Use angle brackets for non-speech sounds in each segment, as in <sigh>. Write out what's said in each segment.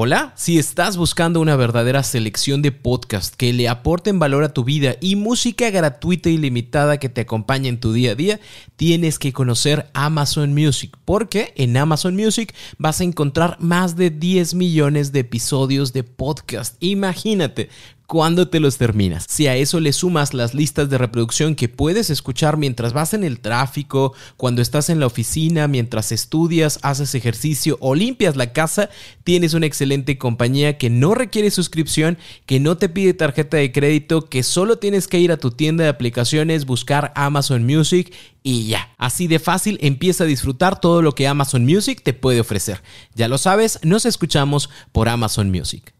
Hola, si estás buscando una verdadera selección de podcasts que le aporten valor a tu vida y música gratuita y limitada que te acompañe en tu día a día, tienes que conocer Amazon Music, porque en Amazon Music vas a encontrar más de 10 millones de episodios de podcast. Imagínate, cuando te los terminas. Si a eso le sumas las listas de reproducción que puedes escuchar mientras vas en el tráfico, cuando estás en la oficina, mientras estudias, haces ejercicio o limpias la casa, tienes una excelente compañía que no requiere suscripción, que no te pide tarjeta de crédito, que solo tienes que ir a tu tienda de aplicaciones, buscar Amazon Music y ya. Así de fácil empieza a disfrutar todo lo que Amazon Music te puede ofrecer. Ya lo sabes, nos escuchamos por Amazon Music.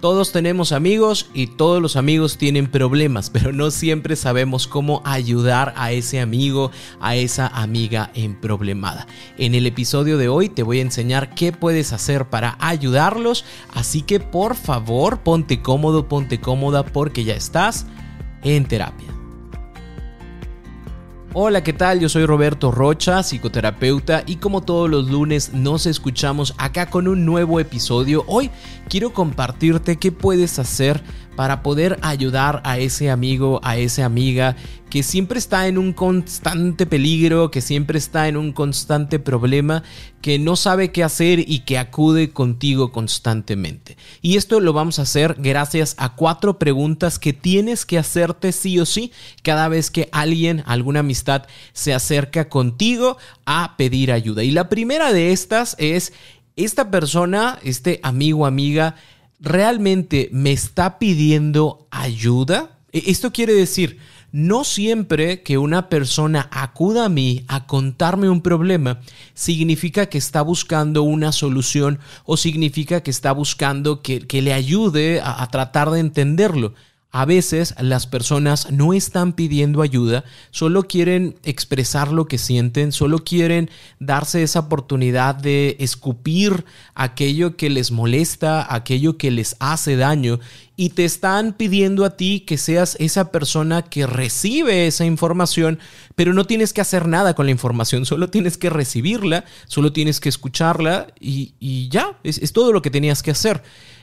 Todos tenemos amigos y todos los amigos tienen problemas, pero no siempre sabemos cómo ayudar a ese amigo, a esa amiga en problemada. En el episodio de hoy te voy a enseñar qué puedes hacer para ayudarlos, así que por favor ponte cómodo, ponte cómoda porque ya estás en terapia. Hola, ¿qué tal? Yo soy Roberto Rocha, psicoterapeuta, y como todos los lunes nos escuchamos acá con un nuevo episodio. Hoy quiero compartirte qué puedes hacer para poder ayudar a ese amigo, a esa amiga que siempre está en un constante peligro, que siempre está en un constante problema, que no sabe qué hacer y que acude contigo constantemente. Y esto lo vamos a hacer gracias a cuatro preguntas que tienes que hacerte sí o sí cada vez que alguien, alguna amistad se acerca contigo a pedir ayuda. Y la primera de estas es, esta persona, este amigo, amiga, ¿realmente me está pidiendo ayuda? E, esto quiere decir, no siempre que una persona acuda a mí a contarme un problema significa que está buscando una solución o significa que está buscando que, que le ayude a, a tratar de entenderlo. A veces las personas no están pidiendo ayuda, solo quieren expresar lo que sienten, solo quieren darse esa oportunidad de escupir aquello que les molesta, aquello que les hace daño y te están pidiendo a ti que seas esa persona que recibe esa información, pero no tienes que hacer nada con la información, solo tienes que recibirla, solo tienes que escucharla y, ya, es, todo lo que tenías que hacer.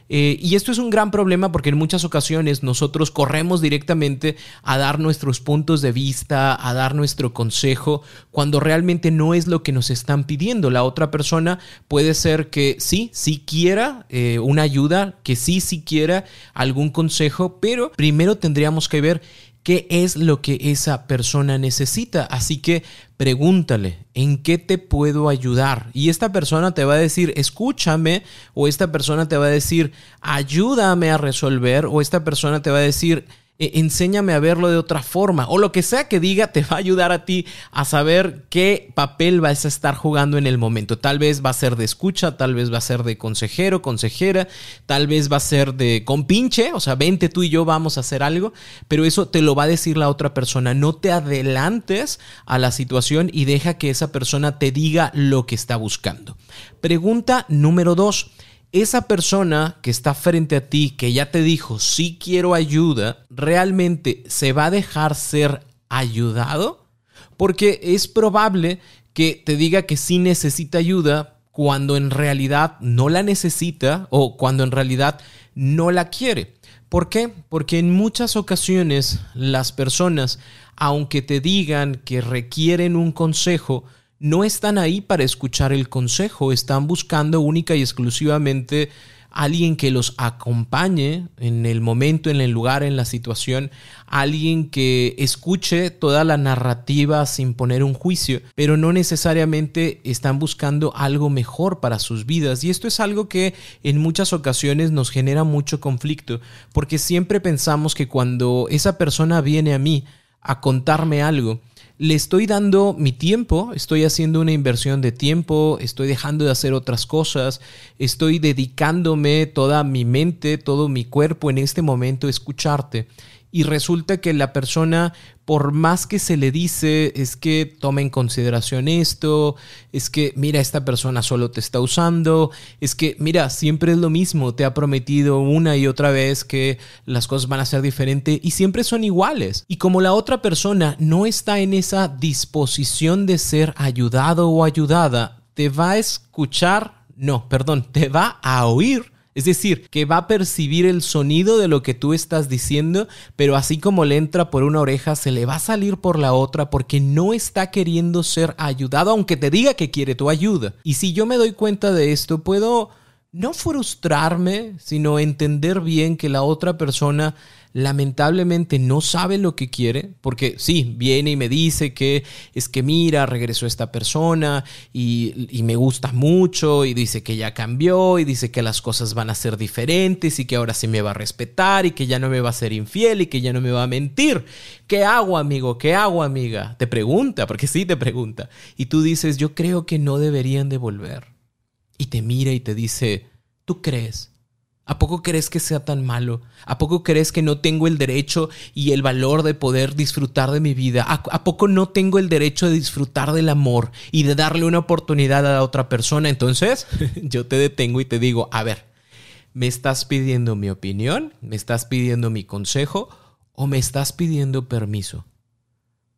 Eh, y esto es un gran problema porque en muchas ocasiones nosotros corremos directamente a dar nuestros puntos de vista, a dar nuestro consejo, cuando realmente no es lo que nos están pidiendo. La otra persona puede ser que sí, sí quiera eh, una ayuda, que sí, sí quiera algún consejo, pero primero tendríamos que ver qué es lo que esa persona necesita. Así que pregúntale, ¿en qué te puedo ayudar? Y esta persona te va a decir, escúchame, o esta persona te va a decir, ayúdame a resolver, o esta persona te va a decir, enséñame a verlo de otra forma o lo que sea que diga te va a ayudar a ti a saber qué papel vas a estar jugando en el momento. Tal vez va a ser de escucha, tal vez va a ser de consejero, consejera, tal vez va a ser de compinche, o sea, vente tú y yo vamos a hacer algo, pero eso te lo va a decir la otra persona. No te adelantes a la situación y deja que esa persona te diga lo que está buscando. Pregunta número dos esa persona que está frente a ti, que ya te dijo, sí quiero ayuda, realmente se va a dejar ser ayudado? Porque es probable que te diga que sí necesita ayuda cuando en realidad no la necesita o cuando en realidad no la quiere. ¿Por qué? Porque en muchas ocasiones las personas, aunque te digan que requieren un consejo, no están ahí para escuchar el consejo, están buscando única y exclusivamente alguien que los acompañe en el momento, en el lugar, en la situación, alguien que escuche toda la narrativa sin poner un juicio, pero no necesariamente están buscando algo mejor para sus vidas. Y esto es algo que en muchas ocasiones nos genera mucho conflicto, porque siempre pensamos que cuando esa persona viene a mí a contarme algo, le estoy dando mi tiempo, estoy haciendo una inversión de tiempo, estoy dejando de hacer otras cosas, estoy dedicándome toda mi mente, todo mi cuerpo en este momento a escucharte y resulta que la persona, por más que se le dice, es que toma en consideración esto, es que mira, esta persona solo te está usando, es que mira, siempre es lo mismo, te ha prometido una y otra vez que las cosas van a ser diferentes y siempre son iguales. Y como la otra persona no está en esa disposición de ser ayudado o ayudada, te va a escuchar, no, perdón, te va a oír es decir, que va a percibir el sonido de lo que tú estás diciendo, pero así como le entra por una oreja, se le va a salir por la otra porque no está queriendo ser ayudado, aunque te diga que quiere tu ayuda. Y si yo me doy cuenta de esto, puedo no frustrarme, sino entender bien que la otra persona lamentablemente no sabe lo que quiere, porque sí, viene y me dice que es que mira, regresó esta persona y, me gusta mucho y dice que ya cambió y dice que las cosas van a ser diferentes y que ahora sí me va a respetar y que ya no me va a ser infiel y que ya no me va a mentir. ¿Qué hago, amigo? ¿Qué hago, amiga? Te pregunta, porque sí te pregunta. Y tú dices, yo creo que no deberían de volver. Y te mira y te dice, ¿tú crees? ¿A poco crees que sea tan malo? ¿A poco crees que no tengo el derecho y el valor de poder disfrutar de mi vida? ¿A, poco no tengo el derecho de disfrutar del amor y de darle una oportunidad a la otra persona? Entonces, <laughs> yo te detengo y te digo, a ver, ¿me estás pidiendo mi opinión? ¿Me estás pidiendo mi consejo? ¿O me estás pidiendo permiso?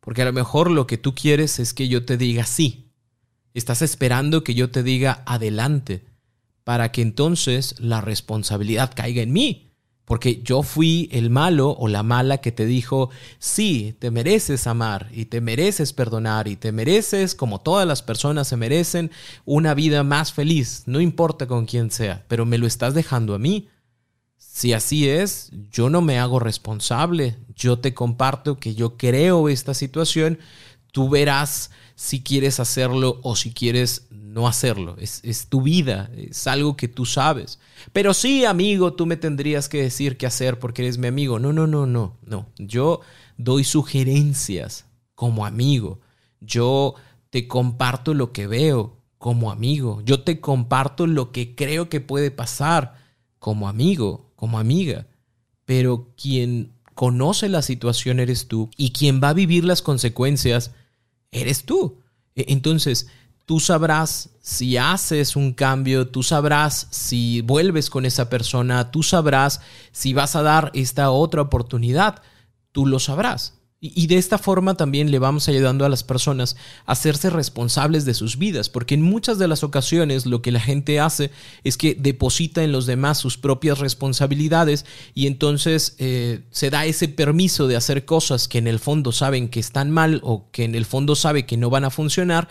Porque a lo mejor lo que tú quieres es que yo te diga sí. Estás esperando que yo te diga adelante para que entonces la responsabilidad caiga en mí. Porque yo fui el malo o la mala que te dijo, sí, te mereces amar y te mereces perdonar y te mereces, como todas las personas se merecen, una vida más feliz, no importa con quién sea, pero me lo estás dejando a mí. Si así es, yo no me hago responsable, yo te comparto que yo creo esta situación, tú verás si quieres hacerlo o si quieres no hacerlo. Es, tu vida, es algo que tú sabes. Pero sí, amigo, tú me tendrías que decir qué hacer porque eres mi amigo. No, no, no, no, no. Yo doy sugerencias como amigo. Yo te comparto lo que veo como amigo. Yo te comparto lo que creo que puede pasar como amigo, como amiga. Pero quien conoce la situación eres tú y quien va a vivir las consecuencias eres tú. E, entonces, tú sabrás si haces un cambio, tú sabrás si vuelves con esa persona, tú sabrás si vas a dar esta otra oportunidad, tú lo sabrás. Y de esta forma también le vamos ayudando a las personas a hacerse responsables de sus vidas, porque en muchas de las ocasiones lo que la gente hace es que deposita en los demás sus propias responsabilidades y entonces eh, se da ese permiso de hacer cosas que en el fondo saben que están mal o que en el fondo sabe que no van a funcionar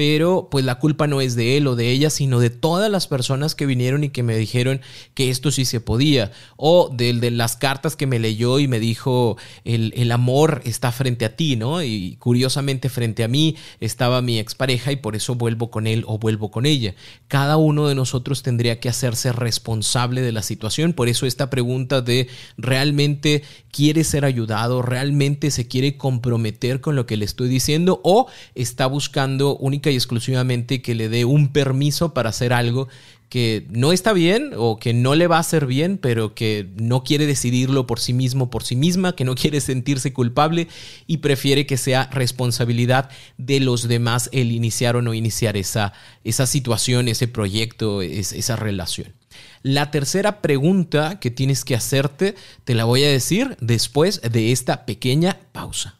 pero pues la culpa no es de él o de ella, sino de todas las personas que vinieron y que me dijeron que esto sí se podía, o de, de las cartas que me leyó y me dijo el, el, amor está frente a ti, ¿no? Y curiosamente frente a mí estaba mi expareja y por eso vuelvo con él o vuelvo con ella. Cada uno de nosotros tendría que hacerse responsable de la situación, por eso esta pregunta de realmente quiere ser ayudado, realmente se quiere comprometer con lo que le estoy diciendo o está buscando y exclusivamente que le dé un permiso para hacer algo que no está bien o que no le va a hacer bien, pero que no quiere decidirlo por sí mismo, por sí misma, que no quiere sentirse culpable y prefiere que sea responsabilidad de los demás el iniciar o no iniciar esa, esa situación, ese proyecto, esa relación. La tercera pregunta que tienes que hacerte te la voy a decir después de esta pequeña pausa.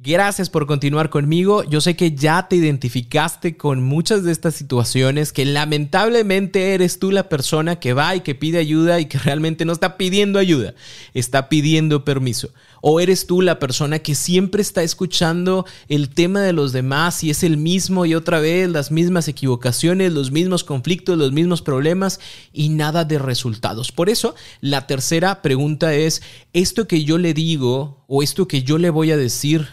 Gracias por continuar conmigo. Yo sé que ya te identificaste con muchas de estas situaciones, que lamentablemente eres tú la persona que va y que pide ayuda y que realmente no está pidiendo ayuda, está pidiendo permiso. O eres tú la persona que siempre está escuchando el tema de los demás y es el mismo y otra vez las mismas equivocaciones, los mismos conflictos, los mismos problemas y nada de resultados. Por eso, la tercera pregunta es, ¿esto que yo le digo o esto que yo le voy a decir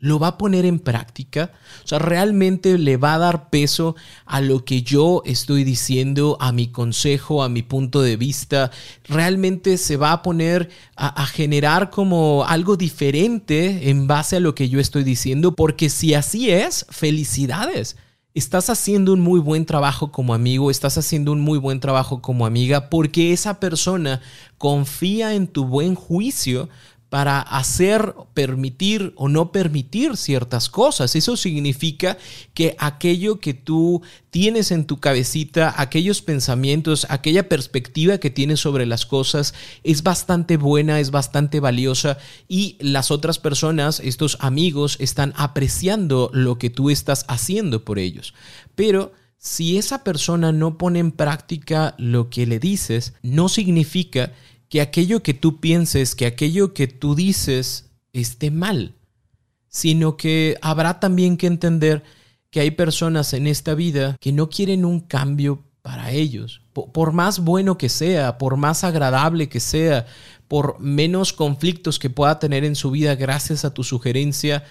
¿Lo va a poner en práctica? O sea, ¿realmente le va a dar peso a lo que yo estoy diciendo, a mi consejo, a mi punto de vista? ¿Realmente se va a poner a, generar como algo diferente en base a lo que yo estoy diciendo? Porque si así es, felicidades. Estás haciendo un muy buen trabajo como amigo, estás haciendo un muy buen trabajo como amiga, porque esa persona confía en tu buen juicio para hacer, permitir o no permitir ciertas cosas. Eso significa que aquello que tú tienes en tu cabecita, aquellos pensamientos, aquella perspectiva que tienes sobre las cosas es bastante buena, es bastante valiosa y las otras personas, estos amigos, están apreciando lo que tú estás haciendo por ellos. Pero si esa persona no pone en práctica lo que le dices, no significa que aquello que tú pienses, que aquello que tú dices esté mal, sino que habrá también que entender que hay personas en esta vida que no quieren un cambio para ellos. Por, más bueno que sea, por más agradable que sea, por menos conflictos que pueda tener en su vida gracias a tu sugerencia,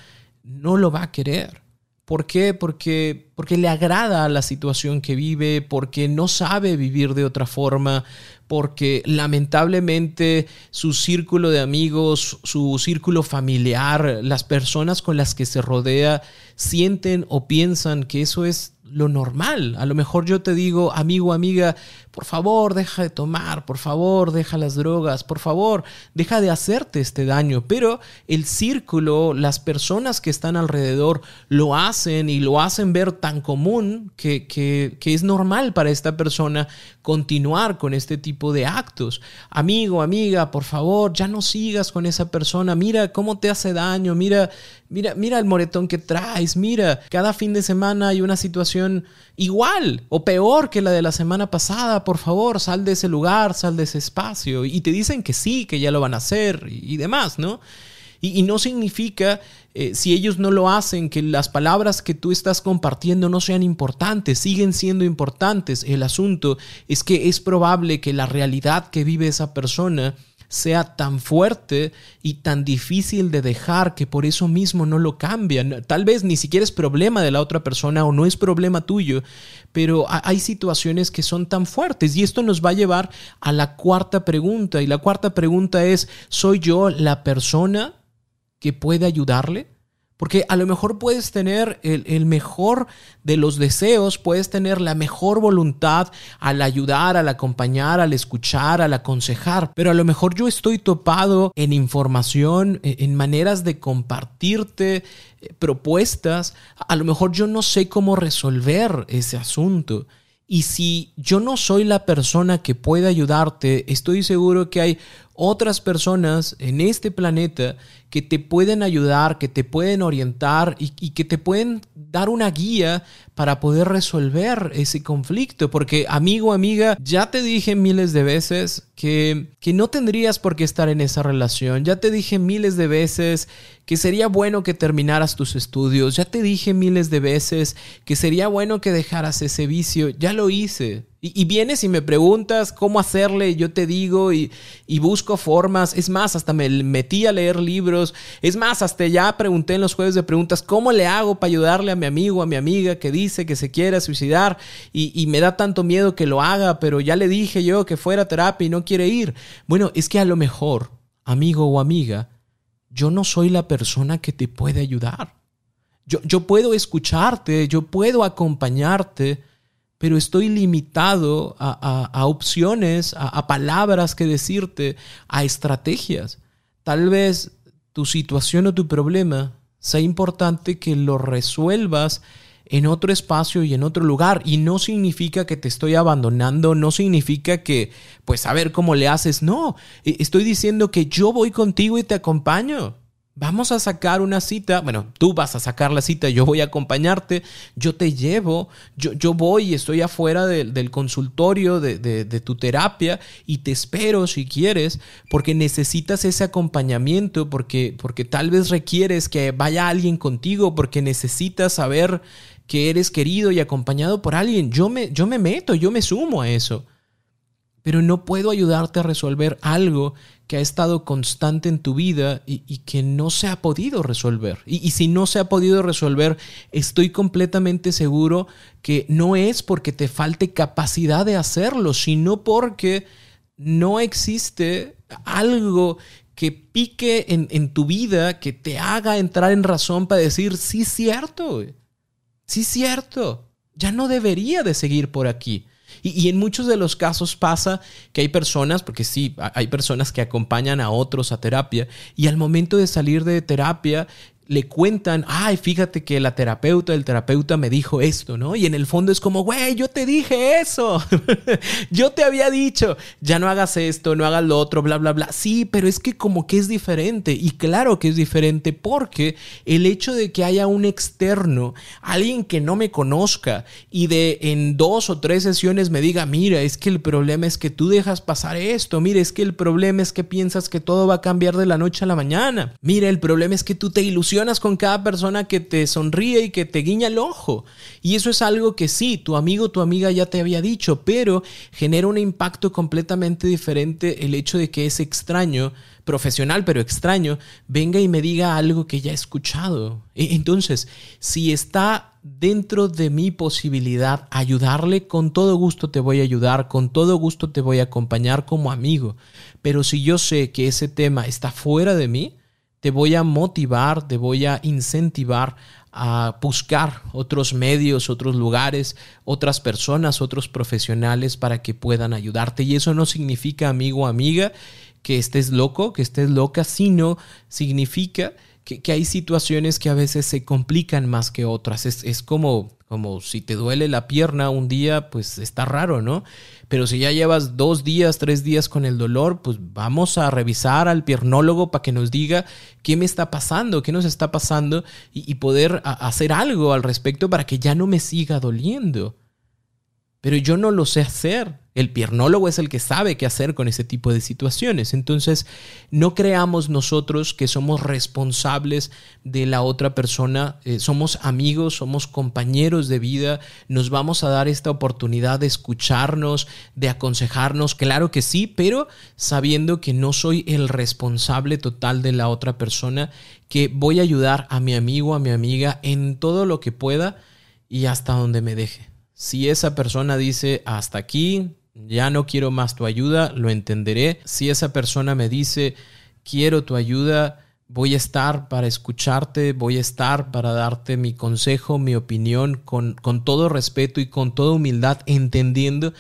no lo va a querer. ¿Por qué? Porque, porque le agrada la situación que vive, porque no sabe vivir de otra forma, porque lamentablemente su círculo de amigos, su círculo familiar, las personas con las que se rodea, sienten o piensan que eso es lo normal. A lo mejor yo te digo, amigo, amiga, por favor, deja de tomar, por favor, deja las drogas, por favor, deja de hacerte este daño. Pero el círculo, las personas que están alrededor lo hacen y lo hacen ver tan común que, que, que es normal para esta persona continuar con este tipo de actos. Amigo, amiga, por favor, ya no sigas con esa persona. Mira cómo te hace daño, mira, mira, mira el moretón que traes, mira, cada fin de semana hay una situación igual o peor que la de la semana pasada. Por favor, sal de ese lugar, sal de ese espacio. Y te dicen que sí, que ya lo van a hacer y, demás, ¿no? Y, no significa, eh, si ellos no lo hacen, que las palabras que tú estás compartiendo no sean importantes, siguen siendo importantes. El asunto es que es probable que la realidad que vive esa persona sea tan fuerte y tan difícil de dejar que por eso mismo no lo cambian. Tal vez ni siquiera es problema de la otra persona o no es problema tuyo, pero hay situaciones que son tan fuertes y esto nos va a llevar a la cuarta pregunta y la cuarta pregunta es, ¿soy yo la persona que puede ayudarle? Porque a lo mejor puedes tener el, mejor de los deseos, puedes tener la mejor voluntad al ayudar, al acompañar, al escuchar, al aconsejar, pero a lo mejor yo estoy topado en información, e, en maneras de compartirte eh, propuestas, a lo mejor yo no sé cómo resolver ese asunto. Y si yo no soy la persona que puede ayudarte, estoy seguro que hay otras personas en este planeta que te pueden ayudar, que te pueden orientar y, que te pueden dar una guía para poder resolver ese conflicto. Porque amigo, amiga, ya te dije miles de veces que, que no tendrías por qué estar en esa relación. Ya te dije miles de veces que sería bueno que terminaras tus estudios. Ya te dije miles de veces que sería bueno que dejaras ese vicio. Ya lo hice. Y, vienes y me preguntas cómo hacerle, yo te digo y, busco formas. Es más, hasta me metí a leer libros. Es más, hasta ya pregunté en los jueves de preguntas cómo le hago para ayudarle a mi amigo, a mi amiga que dice que se quiere suicidar y, me da tanto miedo que lo haga, pero ya le dije yo que fuera a terapia y no quiere ir. Bueno, es que a lo mejor, amigo o amiga, yo no soy la persona que te puede ayudar. Yo puedo escucharte, yo puedo acompañarte pero estoy limitado a, opciones, a, palabras que decirte, a estrategias. Tal vez tu situación o tu problema sea importante que lo resuelvas en otro espacio y en otro lugar. Y no significa que te estoy abandonando, no significa que, pues, a ver cómo le haces. No, e, estoy diciendo que yo voy contigo y te acompaño. Vamos a sacar una cita, bueno, tú vas a sacar la cita, yo voy a acompañarte, yo te llevo, yo, yo voy estoy afuera del consultorio de, de, tu terapia y te espero si quieres, porque necesitas ese acompañamiento, porque, porque tal vez requieres que vaya alguien contigo, porque necesitas saber que eres querido y acompañado por alguien. Yo me, yo me meto, yo me sumo a eso pero no puedo ayudarte a resolver algo que ha estado constante en tu vida y, que no se ha podido resolver. Y, si no se ha podido resolver, estoy completamente seguro que no es porque te falte capacidad de hacerlo, sino porque no existe algo que pique en, en tu vida, que te haga entrar en razón para decir, sí, cierto, sí, cierto, ya no debería de seguir por aquí. Y, en muchos de los casos pasa que hay personas, porque sí, hay personas que acompañan a otros a terapia y al momento de salir de terapia le cuentan, ay, fíjate que la terapeuta, el terapeuta me dijo esto, ¿no? Y en el fondo es como, güey, yo te dije eso, <laughs> yo te había dicho, ya no hagas esto, no hagas lo otro, bla, bla, bla. Sí, pero es que como que es diferente, y claro que es diferente porque el hecho de que haya un externo, alguien que no me conozca y de en dos o tres sesiones me diga, mira, es que el problema es que tú dejas pasar esto, mira, es que el problema es que piensas que todo va a cambiar de la noche a la mañana, mira, el problema es que tú te ilusionas con cada persona que te sonríe y que te guiña el ojo. Y eso es algo que sí, tu amigo, tu amiga ya te había dicho, pero genera un impacto completamente diferente el hecho de que ese extraño, profesional pero extraño, venga y me diga algo que ya he escuchado. E, entonces, si está dentro de mi posibilidad ayudarle, con todo gusto te voy a ayudar, con todo gusto te voy a acompañar como amigo. Pero si yo sé que ese tema está fuera de mí, te voy a motivar, te voy a incentivar a buscar otros medios, otros lugares, otras personas, otros profesionales para que puedan ayudarte. Y eso no significa, amigo amiga, que estés loco, que estés loca, sino significa que, hay situaciones que a veces se complican más que otras. Es, es como como si te duele la pierna un día, pues está raro, ¿no? Pero si ya llevas dos días, tres días con el dolor, pues vamos a revisar al piernólogo para que nos diga qué me está pasando, qué nos está pasando y, y poder hacer algo al respecto para que ya no me siga doliendo. Pero yo no lo sé hacer. El piernólogo es el que sabe qué hacer con ese tipo de situaciones. Entonces, no creamos nosotros que somos responsables de la otra persona. Eh, somos amigos, somos compañeros de vida. Nos vamos a dar esta oportunidad de escucharnos, de aconsejarnos. Claro que sí, pero sabiendo que no soy el responsable total de la otra persona, que voy a ayudar a mi amigo, a mi amiga en todo lo que pueda y hasta donde me deje. Si esa persona dice hasta aquí, ya no quiero más tu ayuda, lo entenderé. Si esa persona me dice, quiero tu ayuda, voy a estar para escucharte, voy a estar para darte mi consejo, mi opinión, con, con todo respeto y con toda humildad, entendiendo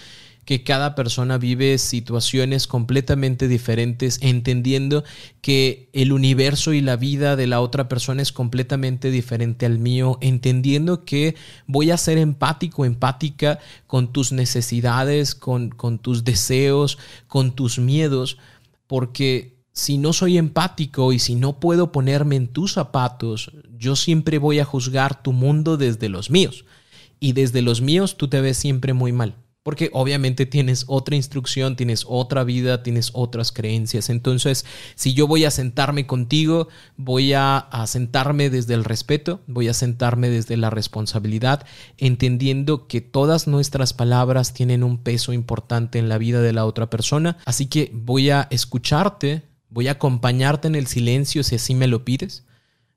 que cada persona vive situaciones completamente diferentes, entendiendo que el universo y la vida de la otra persona es completamente diferente al mío, entendiendo que voy a ser empático, empática con tus necesidades, con, con tus deseos, con tus miedos, porque si no soy empático y si no puedo ponerme en tus zapatos, yo siempre voy a juzgar tu mundo desde los míos. Y desde los míos tú te ves siempre muy mal porque obviamente tienes otra instrucción, tienes otra vida, tienes otras creencias. Entonces, si yo voy a sentarme contigo, voy a, sentarme desde el respeto, voy a sentarme desde la responsabilidad, entendiendo que todas nuestras palabras tienen un peso importante en la vida de la otra persona. Así que voy a escucharte, voy a acompañarte en el silencio si así me lo pides,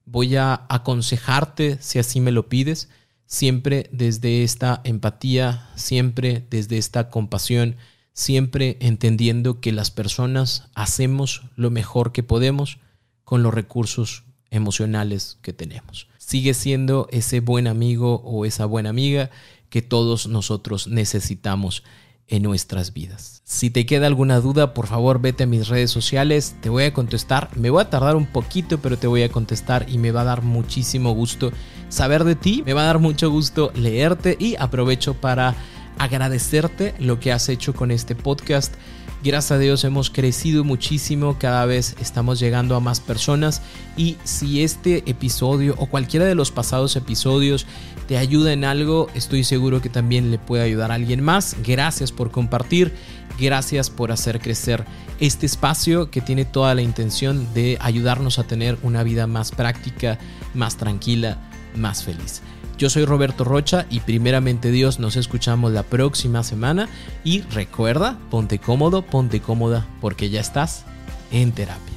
voy a aconsejarte si así me lo pides siempre desde esta empatía, siempre desde esta compasión, siempre entendiendo que las personas hacemos lo mejor que podemos con los recursos emocionales que tenemos. Sigue siendo ese buen amigo o esa buena amiga que todos nosotros necesitamos en nuestras vidas. Si te queda alguna duda, por favor vete a mis redes sociales, te voy a contestar. Me voy a tardar un poquito, pero te voy a contestar y me va a dar muchísimo gusto saber de ti, me va a dar mucho gusto leerte y aprovecho para agradecerte lo que has hecho con este podcast Gracias a Dios hemos crecido muchísimo, cada vez estamos llegando a más personas y si este episodio o cualquiera de los pasados episodios te ayuda en algo, estoy seguro que también le puede ayudar a alguien más. Gracias por compartir, gracias por hacer crecer este espacio que tiene toda la intención de ayudarnos a tener una vida más práctica, más tranquila, más feliz. Yo soy Roberto Rocha y primeramente Dios nos escuchamos la próxima semana y recuerda, ponte cómodo, ponte cómoda porque ya estás en terapia.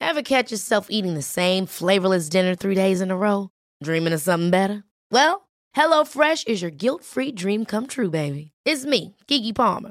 Ever catch yourself eating the same flavorless dinner three days in a row? Dreaming of something better? Well, HelloFresh is your guilt-free dream come true, baby. It's me, Kiki Palmer.